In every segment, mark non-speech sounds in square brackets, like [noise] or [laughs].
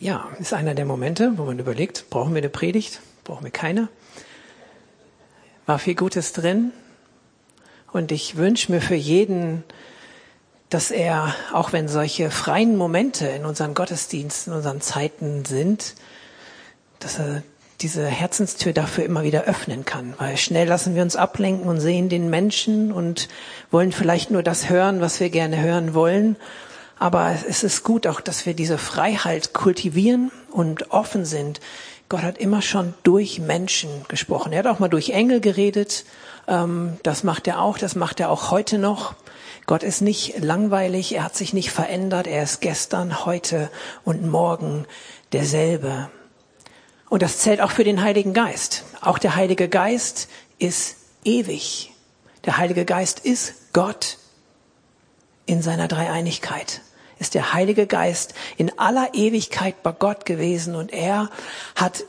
Ja, ist einer der Momente, wo man überlegt, brauchen wir eine Predigt? Brauchen wir keine? War viel Gutes drin. Und ich wünsche mir für jeden, dass er, auch wenn solche freien Momente in unseren Gottesdiensten, in unseren Zeiten sind, dass er diese Herzenstür dafür immer wieder öffnen kann. Weil schnell lassen wir uns ablenken und sehen den Menschen und wollen vielleicht nur das hören, was wir gerne hören wollen. Aber es ist gut auch, dass wir diese Freiheit kultivieren und offen sind. Gott hat immer schon durch Menschen gesprochen. Er hat auch mal durch Engel geredet. Ähm, das macht er auch. Das macht er auch heute noch. Gott ist nicht langweilig. Er hat sich nicht verändert. Er ist gestern, heute und morgen derselbe. Und das zählt auch für den Heiligen Geist. Auch der Heilige Geist ist ewig. Der Heilige Geist ist Gott in seiner Dreieinigkeit. Ist der Heilige Geist in aller Ewigkeit bei Gott gewesen und er hat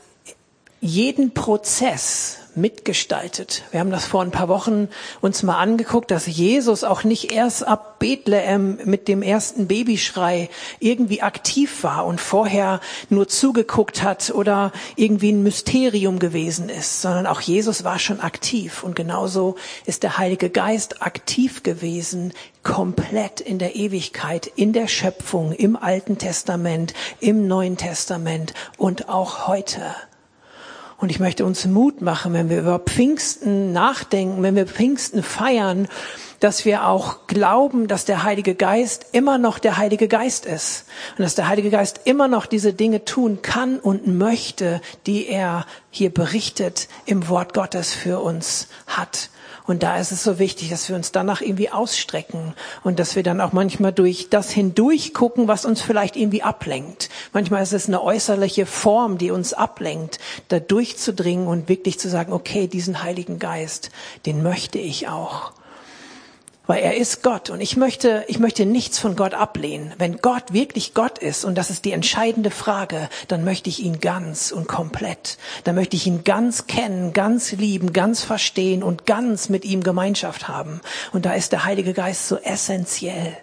jeden Prozess mitgestaltet. Wir haben das vor ein paar Wochen uns mal angeguckt, dass Jesus auch nicht erst ab Bethlehem mit dem ersten Babyschrei irgendwie aktiv war und vorher nur zugeguckt hat oder irgendwie ein Mysterium gewesen ist, sondern auch Jesus war schon aktiv und genauso ist der Heilige Geist aktiv gewesen, komplett in der Ewigkeit, in der Schöpfung, im Alten Testament, im Neuen Testament und auch heute. Und ich möchte uns Mut machen, wenn wir über Pfingsten nachdenken, wenn wir Pfingsten feiern, dass wir auch glauben, dass der Heilige Geist immer noch der Heilige Geist ist und dass der Heilige Geist immer noch diese Dinge tun kann und möchte, die er hier berichtet im Wort Gottes für uns hat. Und da ist es so wichtig, dass wir uns danach irgendwie ausstrecken und dass wir dann auch manchmal durch das hindurch gucken, was uns vielleicht irgendwie ablenkt. Manchmal ist es eine äußerliche Form, die uns ablenkt, da durchzudringen und wirklich zu sagen, okay, diesen Heiligen Geist, den möchte ich auch weil er ist Gott und ich möchte, ich möchte nichts von Gott ablehnen. Wenn Gott wirklich Gott ist und das ist die entscheidende Frage, dann möchte ich ihn ganz und komplett. Dann möchte ich ihn ganz kennen, ganz lieben, ganz verstehen und ganz mit ihm Gemeinschaft haben. Und da ist der Heilige Geist so essentiell.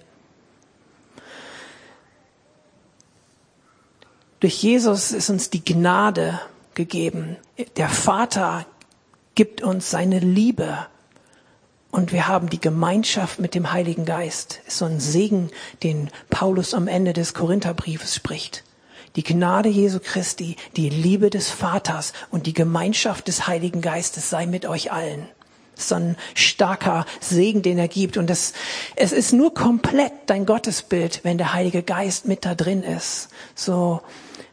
Durch Jesus ist uns die Gnade gegeben. Der Vater gibt uns seine Liebe und wir haben die Gemeinschaft mit dem Heiligen Geist. Ist so ein Segen, den Paulus am Ende des Korintherbriefes spricht. Die Gnade Jesu Christi, die Liebe des Vaters und die Gemeinschaft des Heiligen Geistes sei mit euch allen. So ein starker Segen, den er gibt. Und das, es ist nur komplett dein Gottesbild, wenn der Heilige Geist mit da drin ist. So,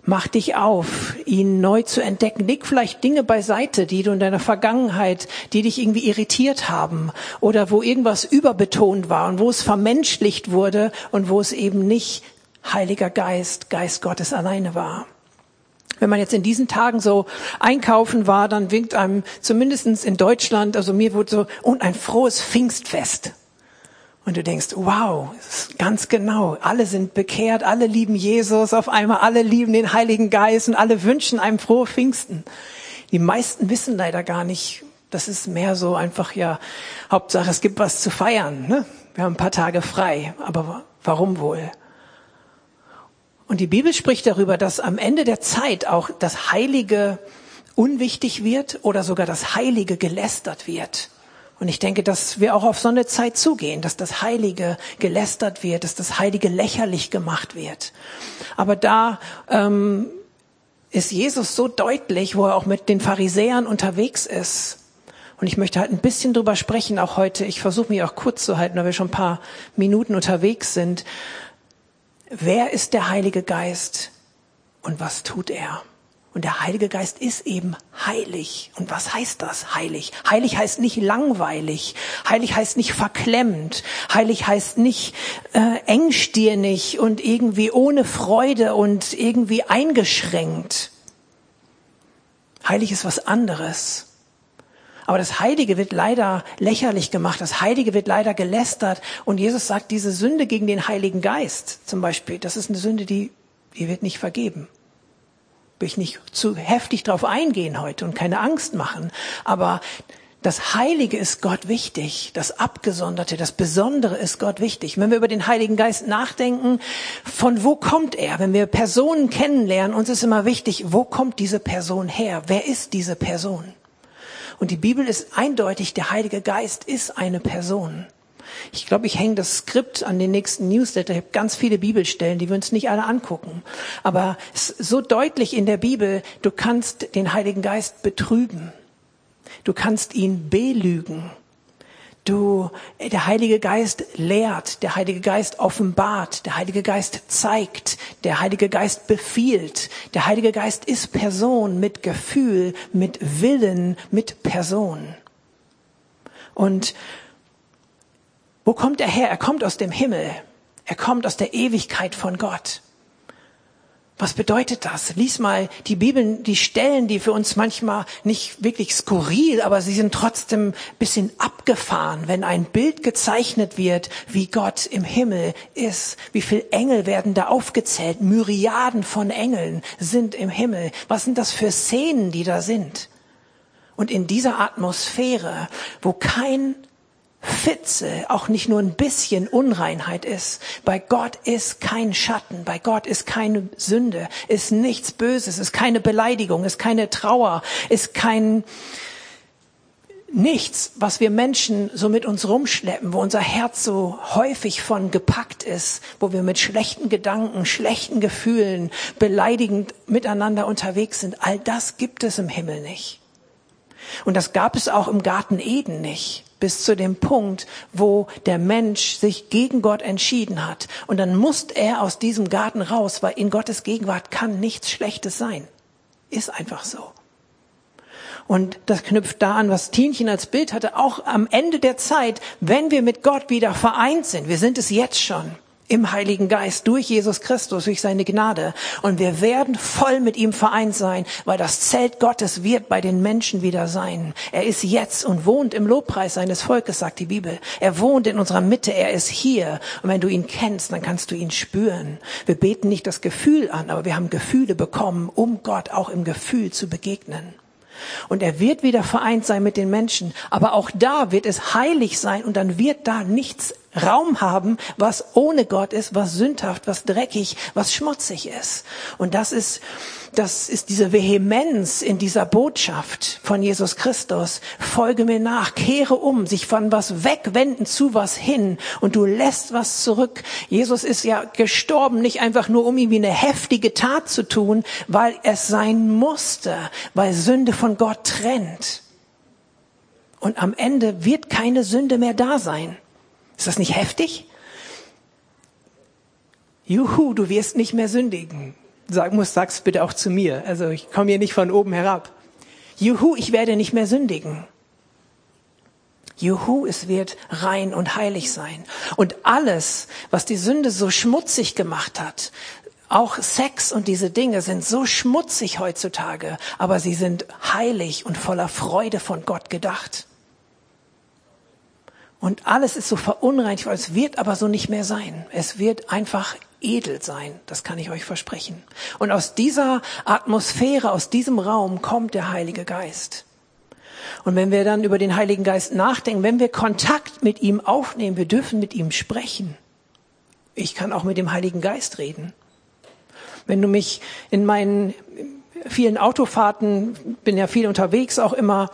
Mach dich auf, ihn neu zu entdecken. Leg vielleicht Dinge beiseite, die du in deiner Vergangenheit, die dich irgendwie irritiert haben oder wo irgendwas überbetont war und wo es vermenschlicht wurde und wo es eben nicht Heiliger Geist, Geist Gottes alleine war. Wenn man jetzt in diesen Tagen so einkaufen war, dann winkt einem zumindestens in Deutschland, also mir wurde so, und ein frohes Pfingstfest. Und du denkst, wow, ganz genau, alle sind bekehrt, alle lieben Jesus, auf einmal alle lieben den Heiligen Geist und alle wünschen einem frohe Pfingsten. Die meisten wissen leider gar nicht, das ist mehr so einfach ja, Hauptsache es gibt was zu feiern. Ne? Wir haben ein paar Tage frei, aber warum wohl? Und die Bibel spricht darüber, dass am Ende der Zeit auch das Heilige unwichtig wird oder sogar das Heilige gelästert wird. Und ich denke, dass wir auch auf so eine Zeit zugehen, dass das Heilige gelästert wird, dass das Heilige lächerlich gemacht wird. Aber da ähm, ist Jesus so deutlich, wo er auch mit den Pharisäern unterwegs ist. Und ich möchte halt ein bisschen drüber sprechen, auch heute. Ich versuche mich auch kurz zu halten, weil wir schon ein paar Minuten unterwegs sind. Wer ist der Heilige Geist und was tut er? Und der Heilige Geist ist eben heilig. Und was heißt das, heilig? Heilig heißt nicht langweilig. Heilig heißt nicht verklemmt. Heilig heißt nicht äh, engstirnig und irgendwie ohne Freude und irgendwie eingeschränkt. Heilig ist was anderes. Aber das Heilige wird leider lächerlich gemacht. Das Heilige wird leider gelästert. Und Jesus sagt, diese Sünde gegen den Heiligen Geist zum Beispiel, das ist eine Sünde, die, die wird nicht vergeben will ich nicht zu heftig drauf eingehen heute und keine Angst machen. Aber Das Heilige ist Gott wichtig, das Abgesonderte, das Besondere ist Gott wichtig. Wenn wir über den Heiligen Geist nachdenken, von wo kommt er? Wenn wir Personen kennenlernen, uns ist immer wichtig, wo kommt diese Person her? Wer ist diese Person? Und die Bibel ist eindeutig, der Heilige Geist ist eine Person. Ich glaube, ich hänge das Skript an den nächsten Newsletter. Ich habe ganz viele Bibelstellen, die wir uns nicht alle angucken. Aber es ist so deutlich in der Bibel, du kannst den Heiligen Geist betrüben. Du kannst ihn belügen. Du, der Heilige Geist lehrt, der Heilige Geist offenbart, der Heilige Geist zeigt, der Heilige Geist befiehlt. Der Heilige Geist ist Person mit Gefühl, mit Willen, mit Person. Und wo kommt er her? Er kommt aus dem Himmel. Er kommt aus der Ewigkeit von Gott. Was bedeutet das? Lies mal die Bibeln, die Stellen, die für uns manchmal nicht wirklich skurril, aber sie sind trotzdem bisschen abgefahren, wenn ein Bild gezeichnet wird, wie Gott im Himmel ist. Wie viele Engel werden da aufgezählt? Myriaden von Engeln sind im Himmel. Was sind das für Szenen, die da sind? Und in dieser Atmosphäre, wo kein Fitze auch nicht nur ein bisschen Unreinheit ist. Bei Gott ist kein Schatten, bei Gott ist keine Sünde, ist nichts Böses, ist keine Beleidigung, ist keine Trauer, ist kein nichts, was wir Menschen so mit uns rumschleppen, wo unser Herz so häufig von gepackt ist, wo wir mit schlechten Gedanken, schlechten Gefühlen, beleidigend miteinander unterwegs sind. All das gibt es im Himmel nicht. Und das gab es auch im Garten Eden nicht bis zu dem Punkt, wo der Mensch sich gegen Gott entschieden hat. Und dann musste er aus diesem Garten raus, weil in Gottes Gegenwart kann nichts Schlechtes sein. Ist einfach so. Und das knüpft da an, was Tienchen als Bild hatte. Auch am Ende der Zeit, wenn wir mit Gott wieder vereint sind, wir sind es jetzt schon, im Heiligen Geist, durch Jesus Christus, durch seine Gnade. Und wir werden voll mit ihm vereint sein, weil das Zelt Gottes wird bei den Menschen wieder sein. Er ist jetzt und wohnt im Lobpreis seines Volkes, sagt die Bibel. Er wohnt in unserer Mitte, er ist hier. Und wenn du ihn kennst, dann kannst du ihn spüren. Wir beten nicht das Gefühl an, aber wir haben Gefühle bekommen, um Gott auch im Gefühl zu begegnen. Und er wird wieder vereint sein mit den Menschen. Aber auch da wird es heilig sein und dann wird da nichts Raum haben, was ohne Gott ist, was sündhaft, was dreckig, was schmutzig ist. Und das ist, das ist diese Vehemenz in dieser Botschaft von Jesus Christus. Folge mir nach, kehre um, sich von was wegwenden zu was hin und du lässt was zurück. Jesus ist ja gestorben, nicht einfach nur um irgendwie eine heftige Tat zu tun, weil es sein musste, weil Sünde von Gott trennt. Und am Ende wird keine Sünde mehr da sein. Ist das nicht heftig? Juhu, du wirst nicht mehr sündigen. Sag, muss, sag's bitte auch zu mir. Also ich komme hier nicht von oben herab. Juhu, ich werde nicht mehr sündigen. Juhu, es wird rein und heilig sein. Und alles, was die Sünde so schmutzig gemacht hat, auch Sex und diese Dinge sind so schmutzig heutzutage, aber sie sind heilig und voller Freude von Gott gedacht. Und alles ist so verunreinigt, es wird aber so nicht mehr sein. Es wird einfach edel sein, das kann ich euch versprechen. Und aus dieser Atmosphäre, aus diesem Raum kommt der Heilige Geist. Und wenn wir dann über den Heiligen Geist nachdenken, wenn wir Kontakt mit ihm aufnehmen, wir dürfen mit ihm sprechen. Ich kann auch mit dem Heiligen Geist reden. Wenn du mich in meinen vielen Autofahrten, bin ja viel unterwegs auch immer,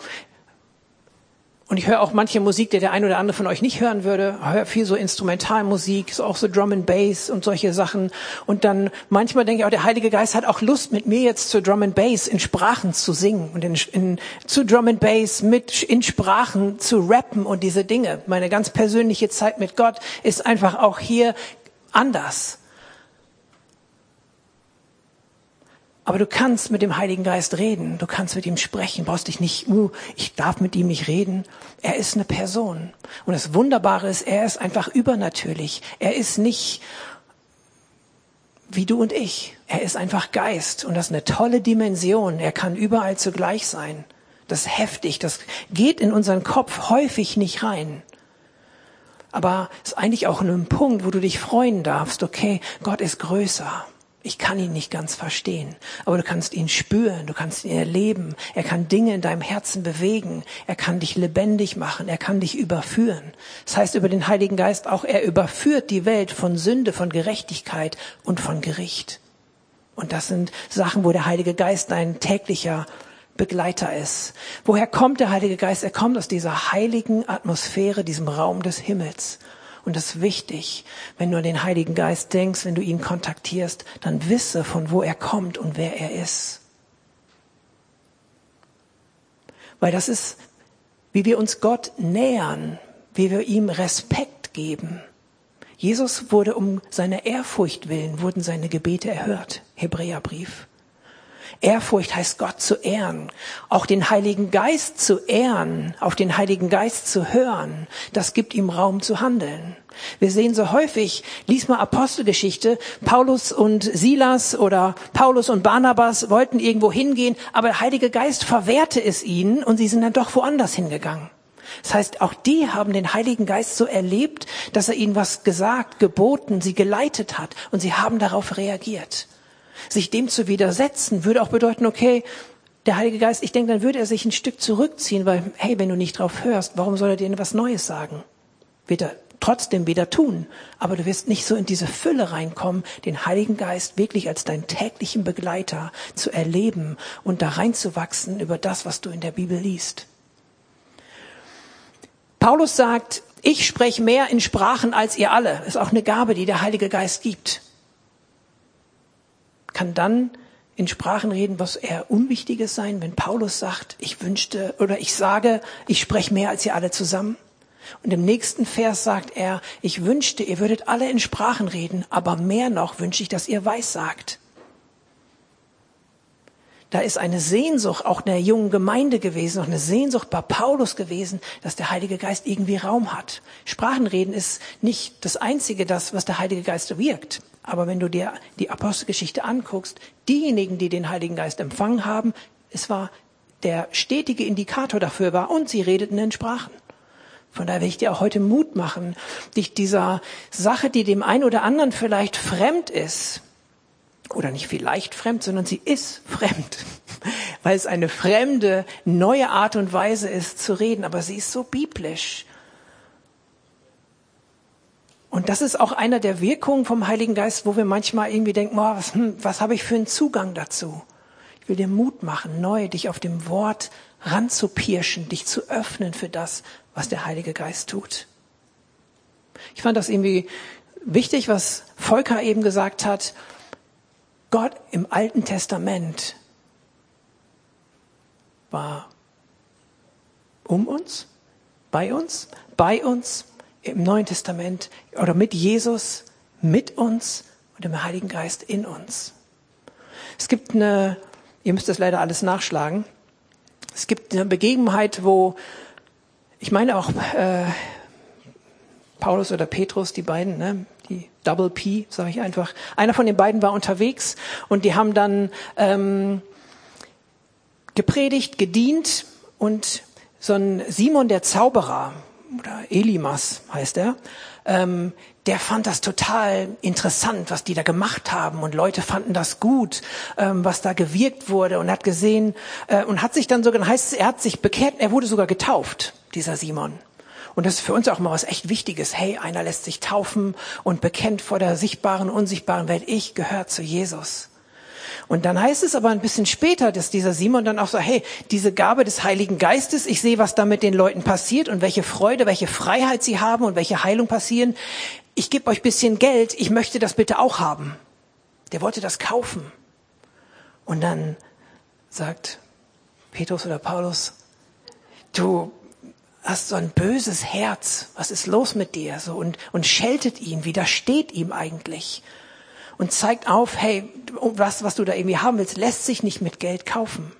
und ich höre auch manche Musik, die der ein oder andere von euch nicht hören würde. Ich höre viel so Instrumentalmusik, so auch so Drum and Bass und solche Sachen. Und dann manchmal denke ich auch, der Heilige Geist hat auch Lust, mit mir jetzt zu Drum and Bass in Sprachen zu singen und in, in, zu Drum and Bass mit in Sprachen zu rappen und diese Dinge. Meine ganz persönliche Zeit mit Gott ist einfach auch hier anders. Aber du kannst mit dem Heiligen Geist reden, du kannst mit ihm sprechen, brauchst dich nicht, uh, ich darf mit ihm nicht reden. Er ist eine Person. Und das Wunderbare ist, er ist einfach übernatürlich. Er ist nicht wie du und ich. Er ist einfach Geist. Und das ist eine tolle Dimension. Er kann überall zugleich sein. Das ist heftig. Das geht in unseren Kopf häufig nicht rein. Aber ist eigentlich auch ein Punkt, wo du dich freuen darfst. Okay, Gott ist größer. Ich kann ihn nicht ganz verstehen, aber du kannst ihn spüren, du kannst ihn erleben. Er kann Dinge in deinem Herzen bewegen. Er kann dich lebendig machen. Er kann dich überführen. Das heißt über den Heiligen Geist auch, er überführt die Welt von Sünde, von Gerechtigkeit und von Gericht. Und das sind Sachen, wo der Heilige Geist dein täglicher Begleiter ist. Woher kommt der Heilige Geist? Er kommt aus dieser heiligen Atmosphäre, diesem Raum des Himmels. Und das ist wichtig, wenn du an den Heiligen Geist denkst, wenn du ihn kontaktierst, dann wisse, von wo er kommt und wer er ist. Weil das ist, wie wir uns Gott nähern, wie wir ihm Respekt geben. Jesus wurde um seine Ehrfurcht willen, wurden seine Gebete erhört. Hebräerbrief. Ehrfurcht heißt Gott zu ehren, auch den Heiligen Geist zu ehren, auf den Heiligen Geist zu hören, das gibt ihm Raum zu handeln. Wir sehen so häufig, lies mal Apostelgeschichte, Paulus und Silas oder Paulus und Barnabas wollten irgendwo hingehen, aber der Heilige Geist verwehrte es ihnen und sie sind dann doch woanders hingegangen. Das heißt, auch die haben den Heiligen Geist so erlebt, dass er ihnen was gesagt, geboten, sie geleitet hat und sie haben darauf reagiert. Sich dem zu widersetzen, würde auch bedeuten, okay, der Heilige Geist, ich denke, dann würde er sich ein Stück zurückziehen, weil, hey, wenn du nicht drauf hörst, warum soll er dir etwas Neues sagen? Wird er trotzdem wieder tun, aber du wirst nicht so in diese Fülle reinkommen, den Heiligen Geist wirklich als deinen täglichen Begleiter zu erleben und da reinzuwachsen über das, was du in der Bibel liest. Paulus sagt, ich spreche mehr in Sprachen als ihr alle. Ist auch eine Gabe, die der Heilige Geist gibt kann dann in Sprachen reden, was eher Unwichtiges sein, wenn Paulus sagt, ich wünschte oder ich sage, ich spreche mehr als ihr alle zusammen. Und im nächsten Vers sagt er, ich wünschte, ihr würdet alle in Sprachen reden, aber mehr noch wünsche ich, dass ihr weiß sagt. Da ist eine Sehnsucht auch in der jungen Gemeinde gewesen, auch eine Sehnsucht bei Paulus gewesen, dass der Heilige Geist irgendwie Raum hat. Sprachenreden ist nicht das Einzige, das, was der Heilige Geist wirkt. Aber wenn du dir die Apostelgeschichte anguckst, diejenigen, die den Heiligen Geist empfangen haben, es war der stetige Indikator dafür war und sie redeten in Sprachen. Von daher will ich dir auch heute Mut machen, dich dieser Sache, die dem einen oder anderen vielleicht fremd ist, oder nicht vielleicht fremd, sondern sie ist fremd, [laughs] weil es eine fremde, neue Art und Weise ist zu reden, aber sie ist so biblisch. Und das ist auch einer der Wirkungen vom Heiligen Geist, wo wir manchmal irgendwie denken, oh, was, hm, was habe ich für einen Zugang dazu? Ich will dir Mut machen, neu dich auf dem Wort ranzupirschen, dich zu öffnen für das, was der Heilige Geist tut. Ich fand das irgendwie wichtig, was Volker eben gesagt hat. Gott im Alten Testament war um uns, bei uns, bei uns im Neuen Testament oder mit Jesus, mit uns und dem Heiligen Geist in uns. Es gibt eine, ihr müsst das leider alles nachschlagen, es gibt eine Begebenheit, wo, ich meine auch äh, Paulus oder Petrus, die beiden, ne, die Double P, sage ich einfach, einer von den beiden war unterwegs und die haben dann ähm, gepredigt, gedient und so ein Simon der Zauberer, oder Elimas heißt er, ähm, der fand das total interessant, was die da gemacht haben und Leute fanden das gut, ähm, was da gewirkt wurde und hat gesehen äh, und hat sich dann sogar, heißt es, er hat sich bekehrt, er wurde sogar getauft, dieser Simon. Und das ist für uns auch mal was echt Wichtiges. Hey, einer lässt sich taufen und bekennt vor der sichtbaren, unsichtbaren Welt, ich gehöre zu Jesus. Und dann heißt es aber ein bisschen später, dass dieser Simon dann auch so, hey, diese Gabe des Heiligen Geistes, ich sehe, was da mit den Leuten passiert und welche Freude, welche Freiheit sie haben und welche Heilung passieren. Ich gebe euch bisschen Geld, ich möchte das bitte auch haben. Der wollte das kaufen. Und dann sagt Petrus oder Paulus, du hast so ein böses Herz, was ist los mit dir? So und, und scheltet ihn, widersteht ihm eigentlich und zeigt auf, hey, was, was du da irgendwie haben willst, lässt sich nicht mit Geld kaufen.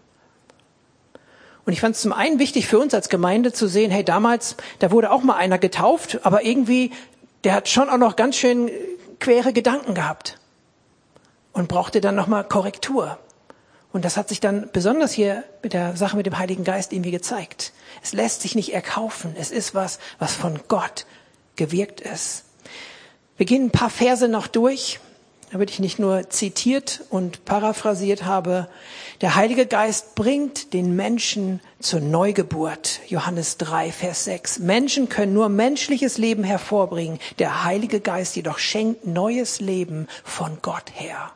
Und ich fand es zum einen wichtig für uns als Gemeinde zu sehen, hey, damals, da wurde auch mal einer getauft, aber irgendwie, der hat schon auch noch ganz schön quere Gedanken gehabt und brauchte dann nochmal Korrektur. Und das hat sich dann besonders hier mit der Sache mit dem Heiligen Geist irgendwie gezeigt. Es lässt sich nicht erkaufen. Es ist was, was von Gott gewirkt ist. Wir gehen ein paar Verse noch durch damit ich nicht nur zitiert und paraphrasiert habe. Der Heilige Geist bringt den Menschen zur Neugeburt. Johannes 3, Vers 6. Menschen können nur menschliches Leben hervorbringen. Der Heilige Geist jedoch schenkt neues Leben von Gott her.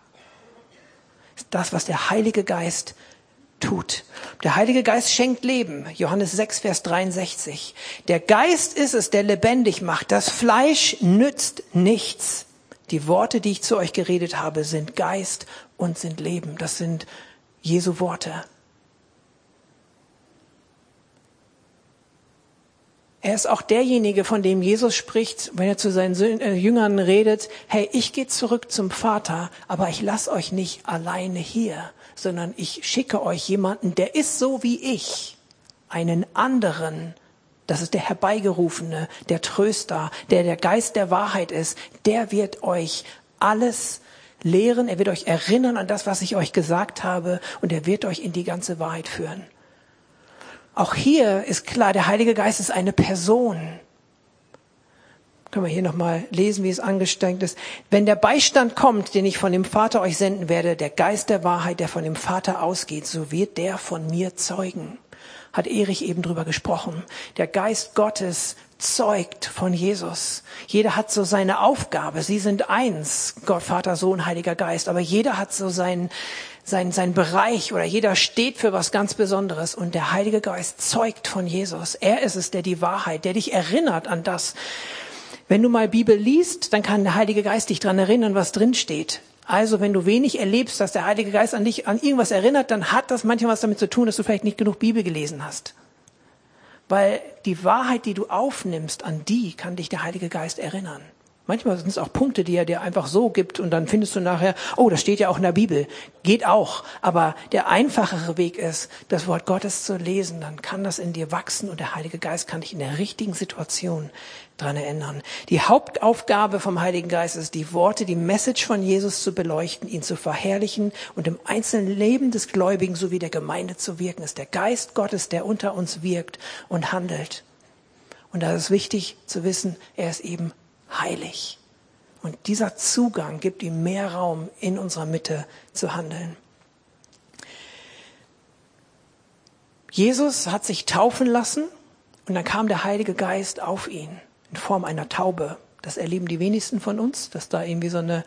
Das, was der Heilige Geist tut. Der Heilige Geist schenkt Leben. Johannes 6, Vers 63. Der Geist ist es, der lebendig macht. Das Fleisch nützt nichts. Die Worte, die ich zu euch geredet habe, sind Geist und sind Leben. Das sind Jesu Worte. Er ist auch derjenige, von dem Jesus spricht, wenn er zu seinen äh, Jüngern redet, hey, ich gehe zurück zum Vater, aber ich lasse euch nicht alleine hier, sondern ich schicke euch jemanden, der ist so wie ich, einen anderen, das ist der Herbeigerufene, der Tröster, der der Geist der Wahrheit ist. Der wird euch alles lehren. Er wird euch erinnern an das, was ich euch gesagt habe. Und er wird euch in die ganze Wahrheit führen. Auch hier ist klar, der Heilige Geist ist eine Person. Können wir hier nochmal lesen, wie es angestrengt ist. Wenn der Beistand kommt, den ich von dem Vater euch senden werde, der Geist der Wahrheit, der von dem Vater ausgeht, so wird der von mir zeugen hat Erich eben drüber gesprochen. Der Geist Gottes zeugt von Jesus. Jeder hat so seine Aufgabe. Sie sind eins, Gott, Vater, Sohn, Heiliger Geist. Aber jeder hat so seinen, sein, sein Bereich oder jeder steht für was ganz Besonderes und der Heilige Geist zeugt von Jesus. Er ist es, der die Wahrheit, der dich erinnert an das. Wenn du mal Bibel liest, dann kann der Heilige Geist dich dran erinnern, was drin steht. Also, wenn du wenig erlebst, dass der Heilige Geist an dich an irgendwas erinnert, dann hat das manchmal was damit zu tun, dass du vielleicht nicht genug Bibel gelesen hast. Weil die Wahrheit, die du aufnimmst, an die kann dich der Heilige Geist erinnern. Manchmal sind es auch Punkte, die er dir einfach so gibt und dann findest du nachher, oh, das steht ja auch in der Bibel. Geht auch. Aber der einfachere Weg ist, das Wort Gottes zu lesen. Dann kann das in dir wachsen und der Heilige Geist kann dich in der richtigen Situation dran erinnern. Die Hauptaufgabe vom Heiligen Geist ist, die Worte, die Message von Jesus zu beleuchten, ihn zu verherrlichen und im einzelnen Leben des Gläubigen sowie der Gemeinde zu wirken. Es ist der Geist Gottes, der unter uns wirkt und handelt. Und da ist wichtig zu wissen, er ist eben heilig. Und dieser Zugang gibt ihm mehr Raum, in unserer Mitte zu handeln. Jesus hat sich taufen lassen und dann kam der Heilige Geist auf ihn in Form einer Taube. Das erleben die wenigsten von uns, dass da irgendwie so eine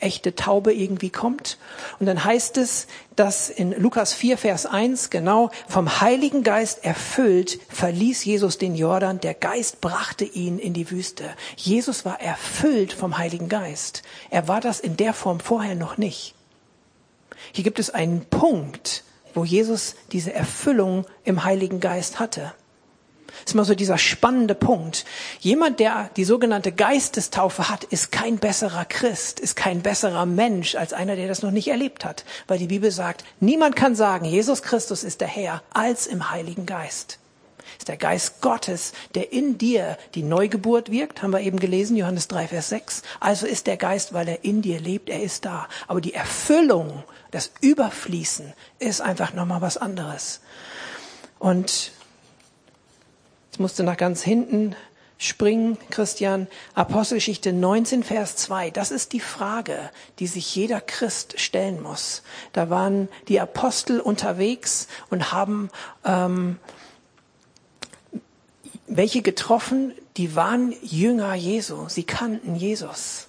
echte Taube irgendwie kommt. Und dann heißt es, dass in Lukas 4, Vers 1 genau vom Heiligen Geist erfüllt verließ Jesus den Jordan. Der Geist brachte ihn in die Wüste. Jesus war erfüllt vom Heiligen Geist. Er war das in der Form vorher noch nicht. Hier gibt es einen Punkt, wo Jesus diese Erfüllung im Heiligen Geist hatte. Das ist mal so dieser spannende Punkt. Jemand, der die sogenannte Geistestaufe hat, ist kein besserer Christ, ist kein besserer Mensch als einer, der das noch nicht erlebt hat. Weil die Bibel sagt, niemand kann sagen, Jesus Christus ist der Herr als im Heiligen Geist. ist der Geist Gottes, der in dir die Neugeburt wirkt, haben wir eben gelesen, Johannes 3, Vers 6. Also ist der Geist, weil er in dir lebt, er ist da. Aber die Erfüllung, das Überfließen ist einfach nochmal was anderes. Und musste nach ganz hinten springen, Christian. Apostelgeschichte 19, Vers 2. Das ist die Frage, die sich jeder Christ stellen muss. Da waren die Apostel unterwegs und haben ähm, welche getroffen, die waren Jünger Jesu. Sie kannten Jesus.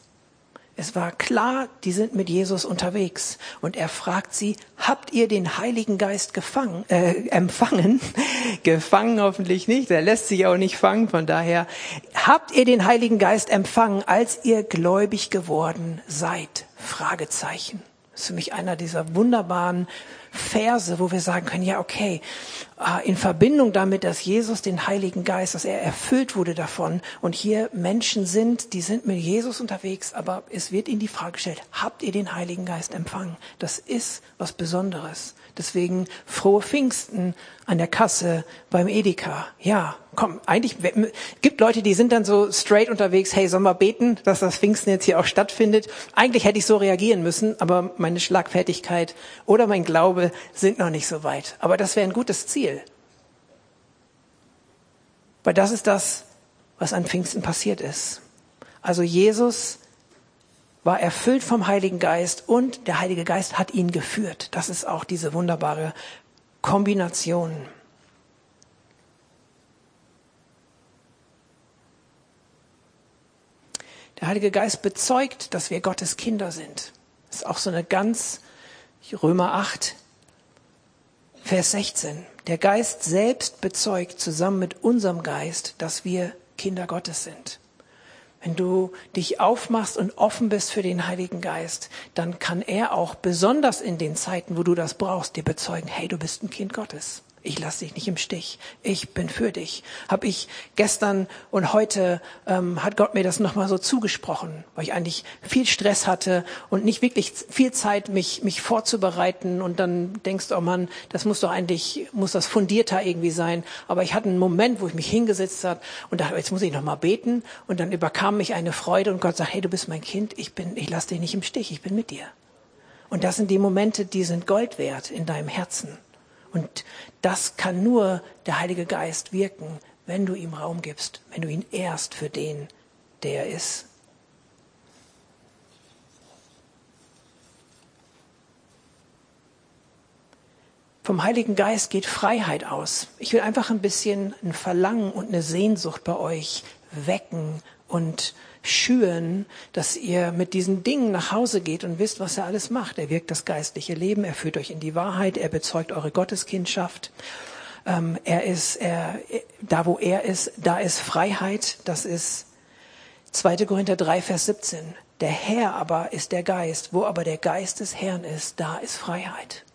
Es war klar, die sind mit Jesus unterwegs. Und er fragt sie, habt ihr den Heiligen Geist gefangen, äh, empfangen? [laughs] gefangen hoffentlich nicht, er lässt sich auch nicht fangen. Von daher, habt ihr den Heiligen Geist empfangen, als ihr gläubig geworden seid? Fragezeichen. Das ist für mich einer dieser wunderbaren Verse, wo wir sagen können, ja, okay, äh, in Verbindung damit, dass Jesus den Heiligen Geist, dass er erfüllt wurde davon und hier Menschen sind, die sind mit Jesus unterwegs, aber es wird ihnen die Frage gestellt, habt ihr den Heiligen Geist empfangen? Das ist was Besonderes. Deswegen frohe Pfingsten an der Kasse beim Edeka. Ja, komm, eigentlich gibt Leute, die sind dann so straight unterwegs, hey, sollen wir beten, dass das Pfingsten jetzt hier auch stattfindet? Eigentlich hätte ich so reagieren müssen, aber meine Schlagfertigkeit oder mein Glaube sind noch nicht so weit. Aber das wäre ein gutes Ziel. Weil das ist das, was an Pfingsten passiert ist. Also Jesus war erfüllt vom Heiligen Geist und der Heilige Geist hat ihn geführt. Das ist auch diese wunderbare Kombination. Der Heilige Geist bezeugt, dass wir Gottes Kinder sind. Das ist auch so eine ganz Römer 8, Vers 16. Der Geist selbst bezeugt zusammen mit unserem Geist, dass wir Kinder Gottes sind. Wenn du dich aufmachst und offen bist für den Heiligen Geist, dann kann er auch besonders in den Zeiten, wo du das brauchst, dir bezeugen, hey, du bist ein Kind Gottes. Ich lasse dich nicht im Stich. Ich bin für dich. Hab ich gestern und heute ähm, hat Gott mir das nochmal so zugesprochen, weil ich eigentlich viel Stress hatte und nicht wirklich viel Zeit, mich mich vorzubereiten. Und dann denkst du, oh Mann, das muss doch eigentlich muss das fundierter irgendwie sein. Aber ich hatte einen Moment, wo ich mich hingesetzt habe und dachte, jetzt muss ich nochmal beten. Und dann überkam mich eine Freude und Gott sagt, hey, du bist mein Kind. Ich bin, ich lasse dich nicht im Stich. Ich bin mit dir. Und das sind die Momente, die sind Gold wert in deinem Herzen. Und das kann nur der Heilige Geist wirken, wenn du ihm Raum gibst, wenn du ihn ehrst für den, der er ist. Vom Heiligen Geist geht Freiheit aus. Ich will einfach ein bisschen ein Verlangen und eine Sehnsucht bei euch wecken und schüren, dass ihr mit diesen Dingen nach Hause geht und wisst, was er alles macht. Er wirkt das geistliche Leben, er führt euch in die Wahrheit, er bezeugt eure Gotteskindschaft. Ähm, er ist, er, da wo er ist, da ist Freiheit. Das ist 2. Korinther 3, Vers 17. Der Herr aber ist der Geist. Wo aber der Geist des Herrn ist, da ist Freiheit.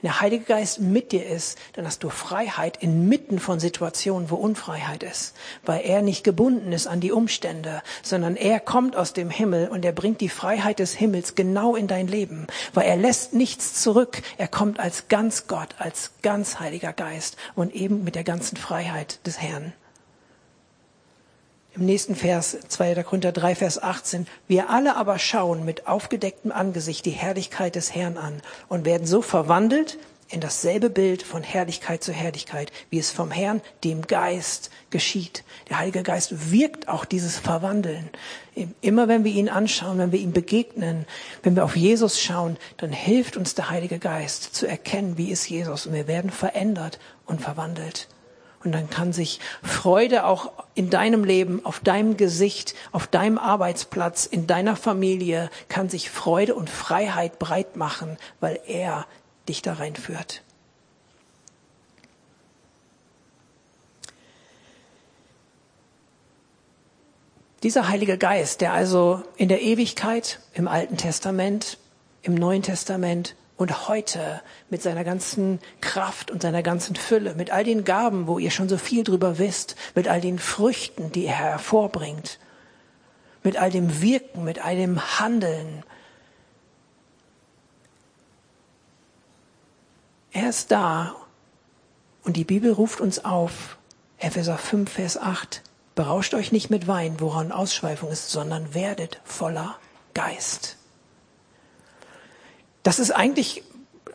Wenn der Heilige Geist mit dir ist, dann hast du Freiheit inmitten von Situationen, wo Unfreiheit ist, weil er nicht gebunden ist an die Umstände, sondern er kommt aus dem Himmel und er bringt die Freiheit des Himmels genau in dein Leben, weil er lässt nichts zurück. Er kommt als ganz Gott, als ganz Heiliger Geist und eben mit der ganzen Freiheit des Herrn. Im nächsten Vers, 2. Korinther 3, Vers 18. Wir alle aber schauen mit aufgedecktem Angesicht die Herrlichkeit des Herrn an und werden so verwandelt in dasselbe Bild von Herrlichkeit zu Herrlichkeit, wie es vom Herrn, dem Geist, geschieht. Der Heilige Geist wirkt auch dieses Verwandeln. Immer wenn wir ihn anschauen, wenn wir ihm begegnen, wenn wir auf Jesus schauen, dann hilft uns der Heilige Geist zu erkennen, wie ist Jesus. Und wir werden verändert und verwandelt. Und dann kann sich Freude auch in deinem Leben, auf deinem Gesicht, auf deinem Arbeitsplatz, in deiner Familie, kann sich Freude und Freiheit breit machen, weil er dich da reinführt. Dieser Heilige Geist, der also in der Ewigkeit, im Alten Testament, im Neuen Testament und heute mit seiner ganzen Kraft und seiner ganzen Fülle, mit all den Gaben, wo ihr schon so viel drüber wisst, mit all den Früchten, die er hervorbringt, mit all dem Wirken, mit all dem Handeln. Er ist da und die Bibel ruft uns auf, Epheser 5, Vers 8, berauscht euch nicht mit Wein, woran Ausschweifung ist, sondern werdet voller Geist. Das ist eigentlich,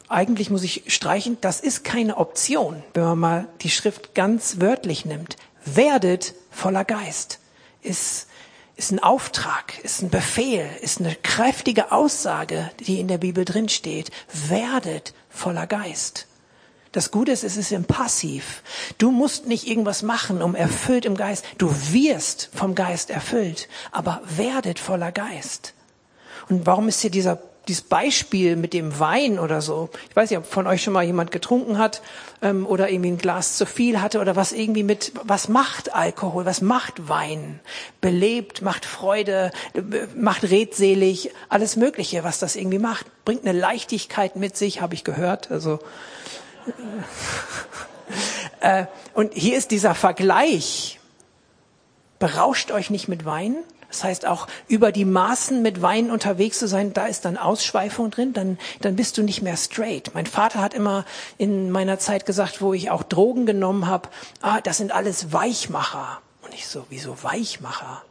eigentlich muss ich streichen, das ist keine Option, wenn man mal die Schrift ganz wörtlich nimmt. Werdet voller Geist ist, ist ein Auftrag, ist ein Befehl, ist eine kräftige Aussage, die in der Bibel drin steht. Werdet voller Geist. Das Gute ist, es ist im Passiv. Du musst nicht irgendwas machen, um erfüllt im Geist. Du wirst vom Geist erfüllt, aber werdet voller Geist. Und warum ist hier dieser dieses Beispiel mit dem Wein oder so. Ich weiß nicht, ob von euch schon mal jemand getrunken hat ähm, oder irgendwie ein Glas zu viel hatte oder was irgendwie mit, was macht Alkohol, was macht Wein? Belebt, macht Freude, macht redselig, alles Mögliche, was das irgendwie macht. Bringt eine Leichtigkeit mit sich, habe ich gehört. Also äh, [laughs] und hier ist dieser Vergleich. Berauscht euch nicht mit Wein, das heißt auch über die Maßen mit Wein unterwegs zu sein, da ist dann Ausschweifung drin, dann, dann bist du nicht mehr straight. Mein Vater hat immer in meiner Zeit gesagt, wo ich auch Drogen genommen habe, ah, das sind alles Weichmacher. Und ich so, wieso Weichmacher?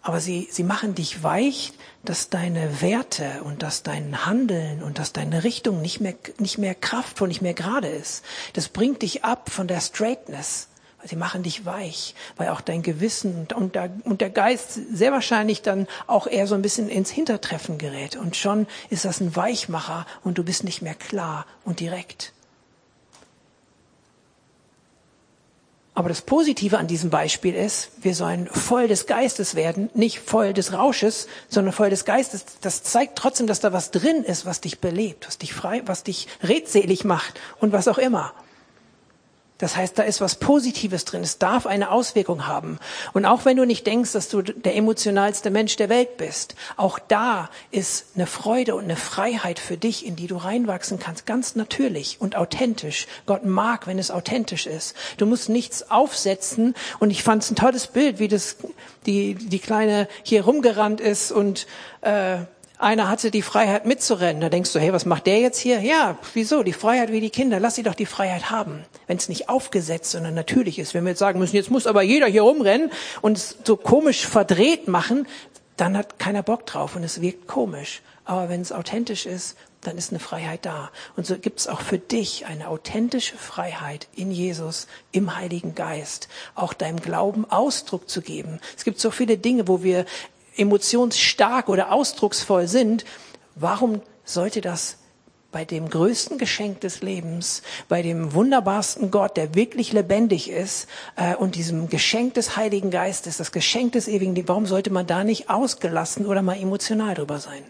Aber sie, sie machen dich weich, dass deine Werte und dass dein Handeln und dass deine Richtung nicht mehr, nicht mehr kraftvoll, nicht mehr gerade ist. Das bringt dich ab von der Straightness Sie machen dich weich, weil auch dein Gewissen und der, und der Geist sehr wahrscheinlich dann auch eher so ein bisschen ins Hintertreffen gerät. Und schon ist das ein Weichmacher und du bist nicht mehr klar und direkt. Aber das Positive an diesem Beispiel ist, wir sollen voll des Geistes werden, nicht voll des Rausches, sondern voll des Geistes. Das zeigt trotzdem, dass da was drin ist, was dich belebt, was dich frei, was dich redselig macht und was auch immer. Das heißt, da ist was Positives drin. Es darf eine Auswirkung haben. Und auch wenn du nicht denkst, dass du der emotionalste Mensch der Welt bist, auch da ist eine Freude und eine Freiheit für dich, in die du reinwachsen kannst. Ganz natürlich und authentisch. Gott mag, wenn es authentisch ist. Du musst nichts aufsetzen. Und ich fand es ein tolles Bild, wie das die, die Kleine hier rumgerannt ist und äh, einer hatte die Freiheit mitzurennen. Da denkst du, hey, was macht der jetzt hier? Ja, wieso? Die Freiheit wie die Kinder. Lass sie doch die Freiheit haben. Wenn es nicht aufgesetzt, sondern natürlich ist. Wenn wir jetzt sagen müssen, jetzt muss aber jeder hier rumrennen und es so komisch verdreht machen, dann hat keiner Bock drauf und es wirkt komisch. Aber wenn es authentisch ist, dann ist eine Freiheit da. Und so gibt es auch für dich eine authentische Freiheit in Jesus, im Heiligen Geist, auch deinem Glauben Ausdruck zu geben. Es gibt so viele Dinge, wo wir emotionsstark oder ausdrucksvoll sind, warum sollte das bei dem größten Geschenk des Lebens, bei dem wunderbarsten Gott, der wirklich lebendig ist, äh, und diesem Geschenk des Heiligen Geistes, das Geschenk des ewigen Lebens, warum sollte man da nicht ausgelassen oder mal emotional drüber sein?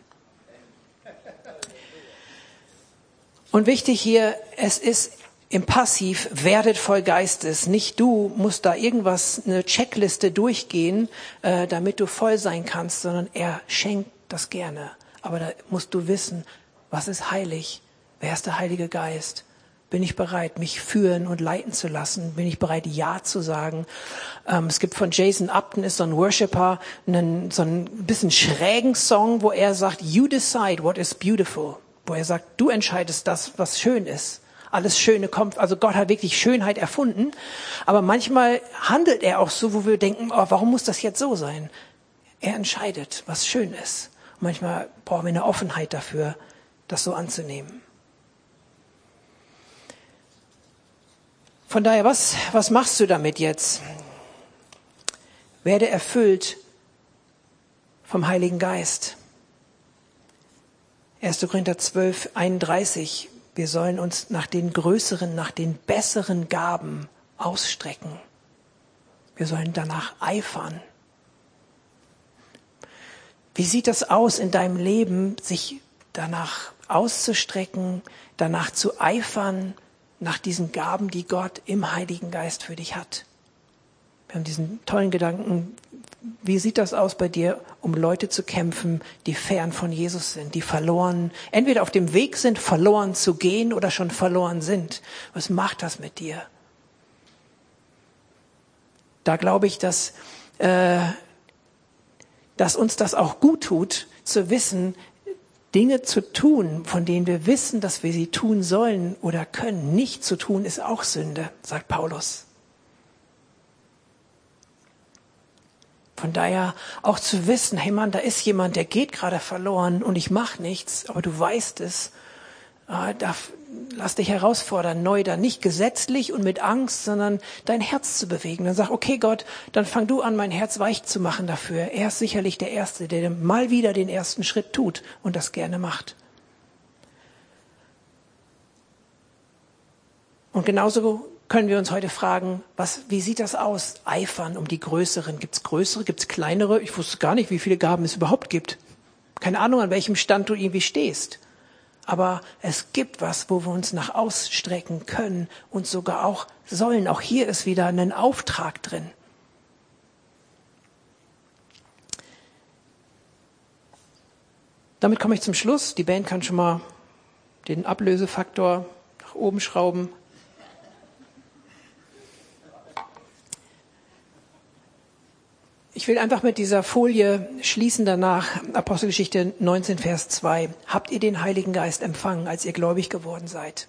Und wichtig hier, es ist im Passiv, werdet voll Geistes. Nicht du musst da irgendwas, eine Checkliste durchgehen, äh, damit du voll sein kannst, sondern er schenkt das gerne. Aber da musst du wissen, was ist heilig? Wer ist der Heilige Geist? Bin ich bereit, mich führen und leiten zu lassen? Bin ich bereit, Ja zu sagen? Ähm, es gibt von Jason Upton, ist so ein Worshipper, einen, so ein bisschen schrägen Song, wo er sagt, You decide what is beautiful. Wo er sagt, du entscheidest das, was schön ist alles Schöne kommt. Also Gott hat wirklich Schönheit erfunden. Aber manchmal handelt er auch so, wo wir denken, oh, warum muss das jetzt so sein? Er entscheidet, was schön ist. Und manchmal brauchen wir eine Offenheit dafür, das so anzunehmen. Von daher, was, was machst du damit jetzt? Werde erfüllt vom Heiligen Geist. 1. Korinther 12, 31. Wir sollen uns nach den größeren, nach den besseren Gaben ausstrecken. Wir sollen danach eifern. Wie sieht das aus in deinem Leben, sich danach auszustrecken, danach zu eifern, nach diesen Gaben, die Gott im Heiligen Geist für dich hat? Wir haben diesen tollen Gedanken, wie sieht das aus bei dir, um Leute zu kämpfen, die fern von Jesus sind, die verloren, entweder auf dem Weg sind, verloren zu gehen oder schon verloren sind? Was macht das mit dir? Da glaube ich, dass, äh, dass uns das auch gut tut, zu wissen, Dinge zu tun, von denen wir wissen, dass wir sie tun sollen oder können. Nicht zu tun ist auch Sünde, sagt Paulus. Von daher auch zu wissen, hey Mann, da ist jemand, der geht gerade verloren und ich mache nichts, aber du weißt es. Äh, darf, lass dich herausfordern, neu dann nicht gesetzlich und mit Angst, sondern dein Herz zu bewegen. Dann sag, okay Gott, dann fang du an, mein Herz weich zu machen dafür. Er ist sicherlich der Erste, der mal wieder den ersten Schritt tut und das gerne macht. Und genauso können wir uns heute fragen, was, wie sieht das aus? Eifern um die größeren. Gibt es größere, gibt es kleinere? Ich wusste gar nicht, wie viele Gaben es überhaupt gibt. Keine Ahnung, an welchem Stand du irgendwie stehst. Aber es gibt was, wo wir uns nach ausstrecken können und sogar auch sollen. Auch hier ist wieder ein Auftrag drin. Damit komme ich zum Schluss. Die Band kann schon mal den Ablösefaktor nach oben schrauben. Ich will einfach mit dieser Folie schließen danach, Apostelgeschichte 19, Vers 2. Habt ihr den Heiligen Geist empfangen, als ihr gläubig geworden seid?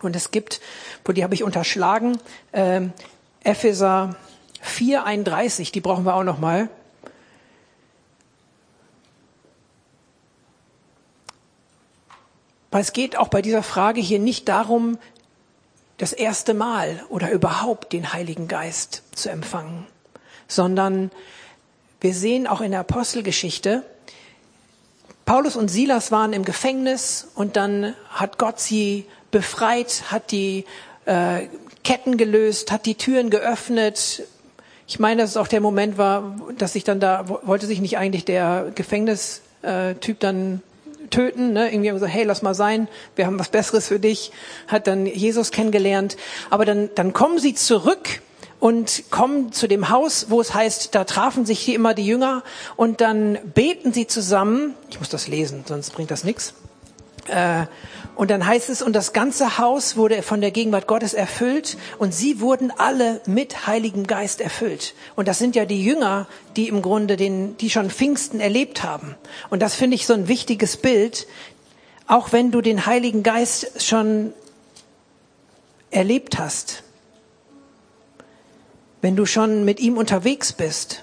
Und es gibt, wo die habe ich unterschlagen, äh, Epheser 4, 31, die brauchen wir auch noch mal. Weil es geht auch bei dieser Frage hier nicht darum, das erste Mal oder überhaupt den Heiligen Geist zu empfangen, sondern wir sehen auch in der Apostelgeschichte, Paulus und Silas waren im Gefängnis und dann hat Gott sie befreit, hat die äh, Ketten gelöst, hat die Türen geöffnet. Ich meine, dass es auch der Moment war, dass sich dann da, wollte sich nicht eigentlich der Gefängnistyp dann töten, ne? irgendwie haben so, hey, lass mal sein, wir haben was Besseres für dich, hat dann Jesus kennengelernt. Aber dann, dann kommen sie zurück und kommen zu dem Haus, wo es heißt, da trafen sich immer die Jünger und dann beten sie zusammen. Ich muss das lesen, sonst bringt das nichts. Äh, und dann heißt es, und das ganze Haus wurde von der Gegenwart Gottes erfüllt und sie wurden alle mit Heiligem Geist erfüllt. Und das sind ja die Jünger, die im Grunde den, die schon Pfingsten erlebt haben. Und das finde ich so ein wichtiges Bild. Auch wenn du den Heiligen Geist schon erlebt hast, wenn du schon mit ihm unterwegs bist.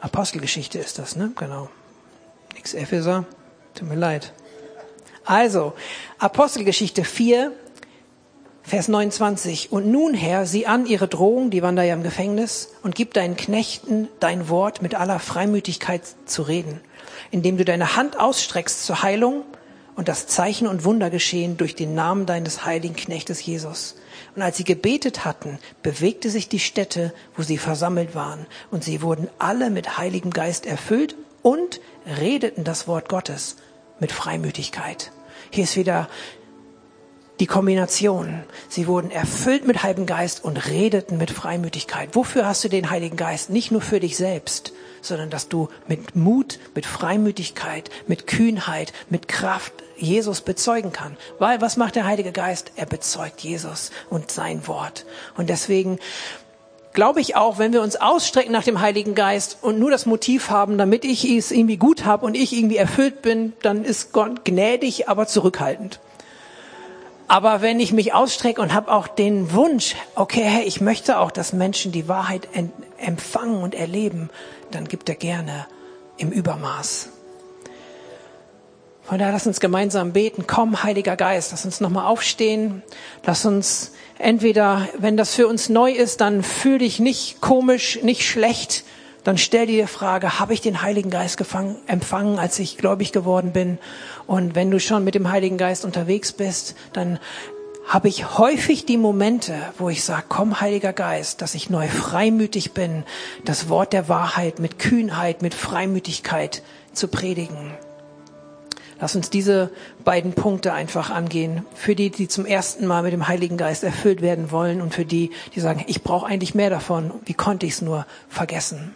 Apostelgeschichte ist das, ne? Genau. Nix Epheser. Tut mir leid. Also, Apostelgeschichte 4, Vers 29. Und nun, Herr, sieh an ihre Drohung, die waren da ja im Gefängnis, und gib deinen Knechten dein Wort mit aller Freimütigkeit zu reden, indem du deine Hand ausstreckst zur Heilung und das Zeichen und Wunder geschehen durch den Namen deines heiligen Knechtes Jesus. Und als sie gebetet hatten, bewegte sich die Stätte, wo sie versammelt waren, und sie wurden alle mit Heiligem Geist erfüllt und redeten das Wort Gottes mit Freimütigkeit. Hier ist wieder die Kombination. Sie wurden erfüllt mit Heiligen Geist und redeten mit Freimütigkeit. Wofür hast du den Heiligen Geist? Nicht nur für dich selbst, sondern dass du mit Mut, mit Freimütigkeit, mit Kühnheit, mit Kraft Jesus bezeugen kann. Weil was macht der Heilige Geist? Er bezeugt Jesus und sein Wort. Und deswegen glaube ich auch, wenn wir uns ausstrecken nach dem Heiligen Geist und nur das Motiv haben, damit ich es irgendwie gut habe und ich irgendwie erfüllt bin, dann ist Gott gnädig, aber zurückhaltend. Aber wenn ich mich ausstrecke und habe auch den Wunsch, okay, hey, ich möchte auch, dass Menschen die Wahrheit empfangen und erleben, dann gibt er gerne im Übermaß. Von daher lass uns gemeinsam beten. Komm, Heiliger Geist, lass uns nochmal aufstehen. Lass uns entweder, wenn das für uns neu ist, dann fühl dich nicht komisch, nicht schlecht. Dann stell dir die Frage, habe ich den Heiligen Geist gefangen, empfangen, als ich gläubig geworden bin? Und wenn du schon mit dem Heiligen Geist unterwegs bist, dann habe ich häufig die Momente, wo ich sage, komm Heiliger Geist, dass ich neu freimütig bin, das Wort der Wahrheit mit Kühnheit, mit Freimütigkeit zu predigen. Lass uns diese beiden Punkte einfach angehen. Für die, die zum ersten Mal mit dem Heiligen Geist erfüllt werden wollen und für die, die sagen, ich brauche eigentlich mehr davon. Wie konnte ich es nur vergessen?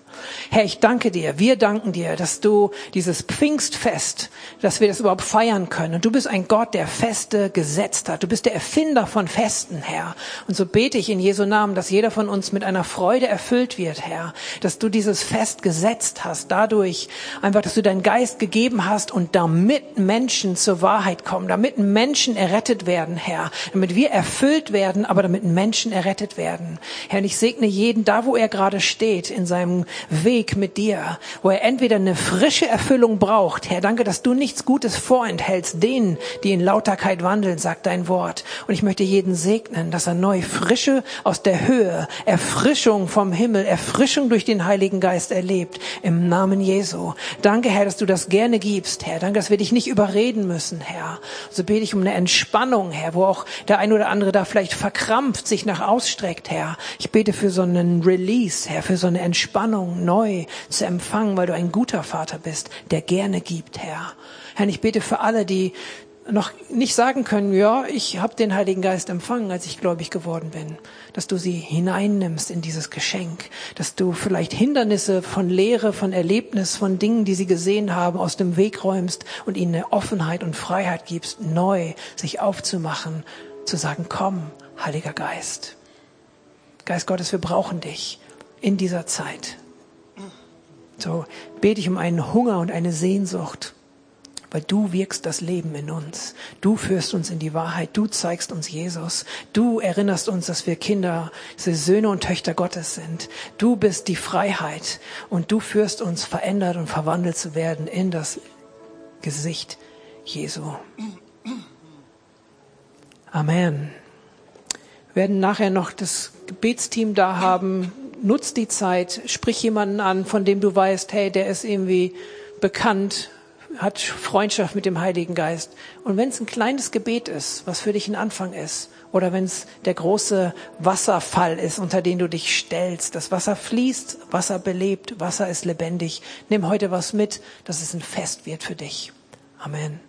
Herr, ich danke dir. Wir danken dir, dass du dieses Pfingstfest, dass wir das überhaupt feiern können. Und du bist ein Gott, der Feste gesetzt hat. Du bist der Erfinder von Festen, Herr. Und so bete ich in Jesu Namen, dass jeder von uns mit einer Freude erfüllt wird, Herr. Dass du dieses Fest gesetzt hast. Dadurch einfach, dass du deinen Geist gegeben hast und damit Menschen zur Wahrheit kommen, damit Menschen errettet werden, Herr. Damit wir erfüllt werden, aber damit Menschen errettet werden. Herr, ich segne jeden da, wo er gerade steht, in seinem Weg mit dir, wo er entweder eine frische Erfüllung braucht. Herr, danke, dass du nichts Gutes vorenthältst denen, die in Lauterkeit wandeln, sagt dein Wort. Und ich möchte jeden segnen, dass er neu Frische aus der Höhe, Erfrischung vom Himmel, Erfrischung durch den Heiligen Geist erlebt. Im Namen Jesu. Danke, Herr, dass du das gerne gibst, Herr. Danke, dass wir dich nicht überreden müssen, Herr. So bete ich um eine Entspannung, Herr, wo auch der ein oder andere da vielleicht verkrampft sich nach ausstreckt, Herr. Ich bete für so einen Release, Herr, für so eine Entspannung neu zu empfangen, weil du ein guter Vater bist, der gerne gibt, Herr. Herr, ich bete für alle, die noch nicht sagen können, ja, ich habe den Heiligen Geist empfangen, als ich gläubig geworden bin, dass du sie hineinnimmst in dieses Geschenk, dass du vielleicht Hindernisse von Lehre, von Erlebnis, von Dingen, die sie gesehen haben, aus dem Weg räumst und ihnen eine Offenheit und Freiheit gibst, neu sich aufzumachen, zu sagen, komm, Heiliger Geist. Geist Gottes, wir brauchen dich in dieser Zeit. So bete ich um einen Hunger und eine Sehnsucht, weil du wirkst das Leben in uns. Du führst uns in die Wahrheit. Du zeigst uns Jesus. Du erinnerst uns, dass wir Kinder, dass wir Söhne und Töchter Gottes sind. Du bist die Freiheit und du führst uns verändert und verwandelt zu werden in das Gesicht Jesu. Amen. Wir werden nachher noch das Gebetsteam da haben. Nutz die Zeit, sprich jemanden an, von dem du weißt, hey, der ist irgendwie bekannt, hat Freundschaft mit dem Heiligen Geist. Und wenn es ein kleines Gebet ist, was für dich ein Anfang ist, oder wenn es der große Wasserfall ist, unter den du dich stellst, das Wasser fließt, Wasser belebt, Wasser ist lebendig, nimm heute was mit, dass es ein Fest wird für dich. Amen.